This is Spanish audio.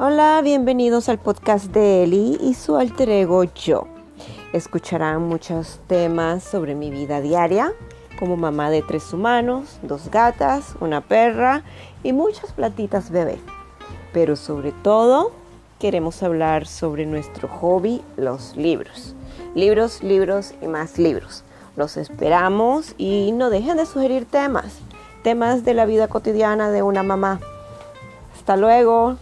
Hola, bienvenidos al podcast de Eli y su alter ego yo. Escucharán muchos temas sobre mi vida diaria, como mamá de tres humanos, dos gatas, una perra y muchas platitas bebé. Pero sobre todo, queremos hablar sobre nuestro hobby, los libros. Libros, libros y más libros. Los esperamos y no dejen de sugerir temas, temas de la vida cotidiana de una mamá. Hasta luego.